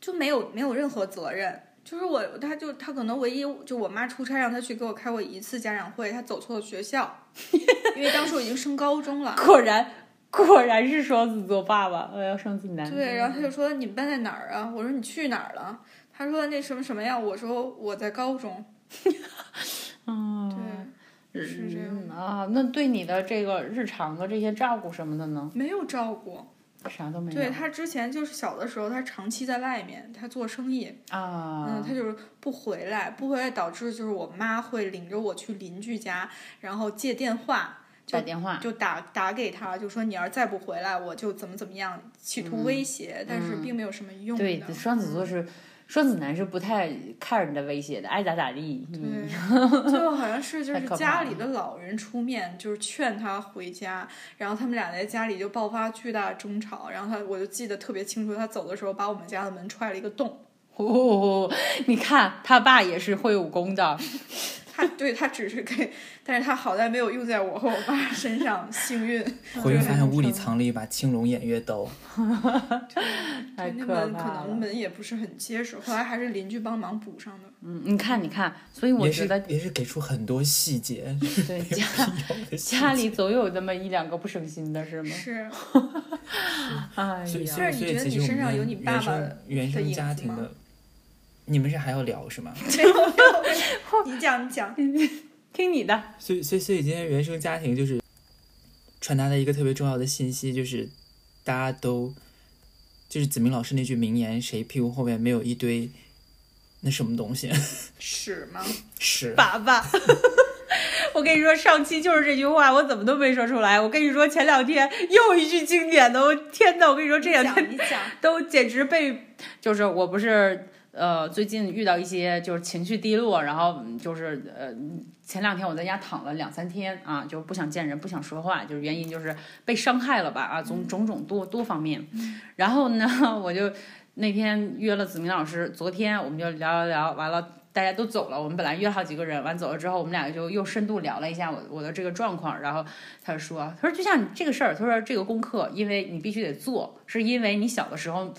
就没有没有任何责任。就是我，他就他可能唯一就我妈出差让他去给我开过一次家长会，他走错了学校，因为当时我已经升高中了。果然，果然是双子座爸爸，我要双子男。对，然后他就说你们班在哪儿啊？我说你去哪儿了？他说那什么什么呀？我说我在高中。嗯，对，是这样嗯啊，那对你的这个日常的这些照顾什么的呢？没有照顾。啥都没有。对他之前就是小的时候，他长期在外面，他做生意，啊，嗯，他就是不回来，不回来导致就是我妈会领着我去邻居家，然后借电话，就打电话，就打打给他，就说你要是再不回来，我就怎么怎么样，企图威胁，但是并没有什么用对，双子座是双子男是不太 care 你的威胁的，爱咋咋地。最后好像是就是家里的老人出面，就是劝他回家，然后他们俩在家里就爆发巨大争吵，然后他我就记得特别清楚，他走的时候把我们家的门踹了一个洞。哦，你看他爸也是会武功的，他对他只是给，但是他好在没有用在我和我爸身上，幸运。回去发现屋里藏了一把青龙偃月刀 太可那门可。能门也不是很结实，后来还是邻居帮忙补上的。嗯，你看，你看，所以我也是觉得也是给出很多细节，对家必要的细家里总有那么一两个不省心的，是吗？是，哎呀，所以所以但是你觉得所以其实我你身上有们你爸爸原生家庭的，你们是还要聊是吗？没有，你讲你讲，听你的。所以所以所以今天原生家庭就是传达的一个特别重要的信息，就是大家都就是子明老师那句名言：谁屁股后面没有一堆那什么东西？屎吗？屎。爸爸。我跟你说，上期就是这句话，我怎么都没说出来。我跟你说，前两天又一句经典的，我天呐！我跟你说，这两天讲你讲，都简直被，就是我不是呃最近遇到一些就是情绪低落，然后嗯就是呃前两天我在家躺了两三天啊，就不想见人，不想说话，就是原因就是被伤害了吧啊，种种种多多方面。然后呢，我就那天约了子明老师，昨天我们就聊聊聊，完了。大家都走了，我们本来约好几个人，完走了之后，我们俩就又深度聊了一下我我的这个状况，然后他就说，他说就像这个事儿，他说这个功课，因为你必须得做，是因为你小的时候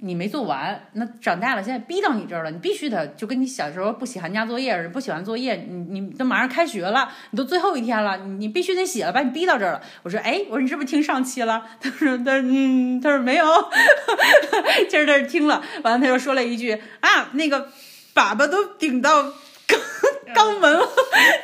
你没做完，那长大了现在逼到你这儿了，你必须得就跟你小时候不写寒假作业似的，不写完作业，你你都马上开学了，你都最后一天了，你你必须得写了，把你逼到这儿了。我说，哎，我说你是不是听上期了？他说，他说嗯，他说没有，今儿他是听了，完了他又说了一句啊，那个粑粑都顶到肛肛门了，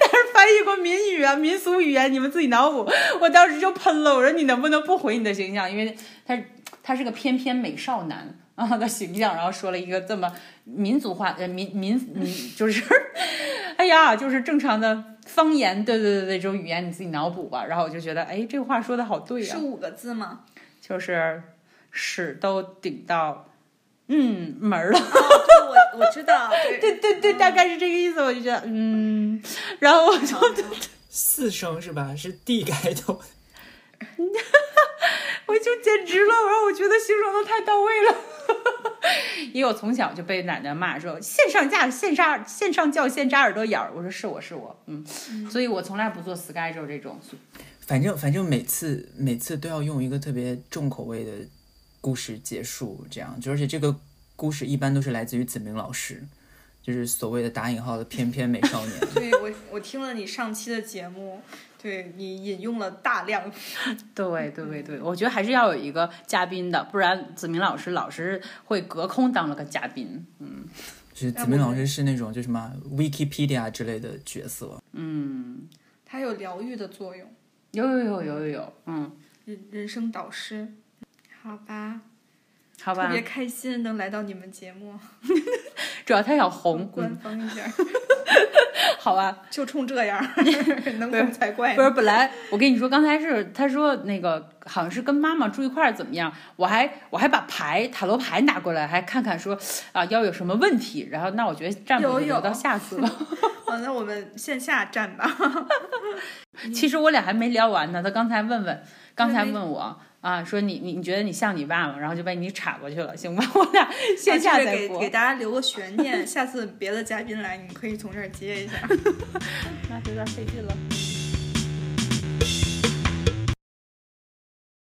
但是翻译过民语啊、民俗语言，你们自己脑补。我当时就喷了，我说你能不能不毁你的形象？因为他他是个翩翩美少男啊的形象，然后说了一个这么民族化呃民民民 就是，哎呀，就是正常的方言，对对对对，这种语言你自己脑补吧。然后我就觉得，哎，这个话说的好对呀、是五个字吗？就是屎都顶到嗯门儿了。我我知道，对对对对，大概是这个意思，我就觉得嗯，然后我就四声是吧？是 D 开头。我就简直了，然后我觉得形容的太到位了。因为我从小就被奶奶骂说线上架线上线上叫线扎耳朵眼儿，我说是我是我，嗯，所以我从来不做 schedule 这种，反正反正每次每次都要用一个特别重口味的故事结束，这样，就而且这个故事一般都是来自于子明老师，就是所谓的打引号的翩翩美少年。对我我听了你上期的节目，对你引用了大量，对对对对，我觉得还是要有一个嘉宾的，不然子明老师老是会隔空当了个嘉宾，嗯。就是子明老师是那种就什么 Wikipedia 之类的角色，嗯，他有疗愈的作用，有有有有有有，嗯，人人生导师，好吧。好吧特别，开心能来到你们节目，主要他想红，官嗯，方一点儿，好吧。就冲这样儿能红才怪不是，本来我跟你说，刚才是他说那个好像是跟妈妈住一块儿怎么样，我还我还把牌塔罗牌拿过来，还看看说啊要有什么问题，然后那我觉得占卜留到下次了。好，那我们线下占吧。其实我俩还没聊完呢，他刚才问问，刚才问我啊，说你你你觉得你像你爸吗？然后就被你岔过去了，行吧？我俩线下再播这个给给。大家留个悬念，下次别的嘉宾来，你可以从这儿接一下。那有点费劲了。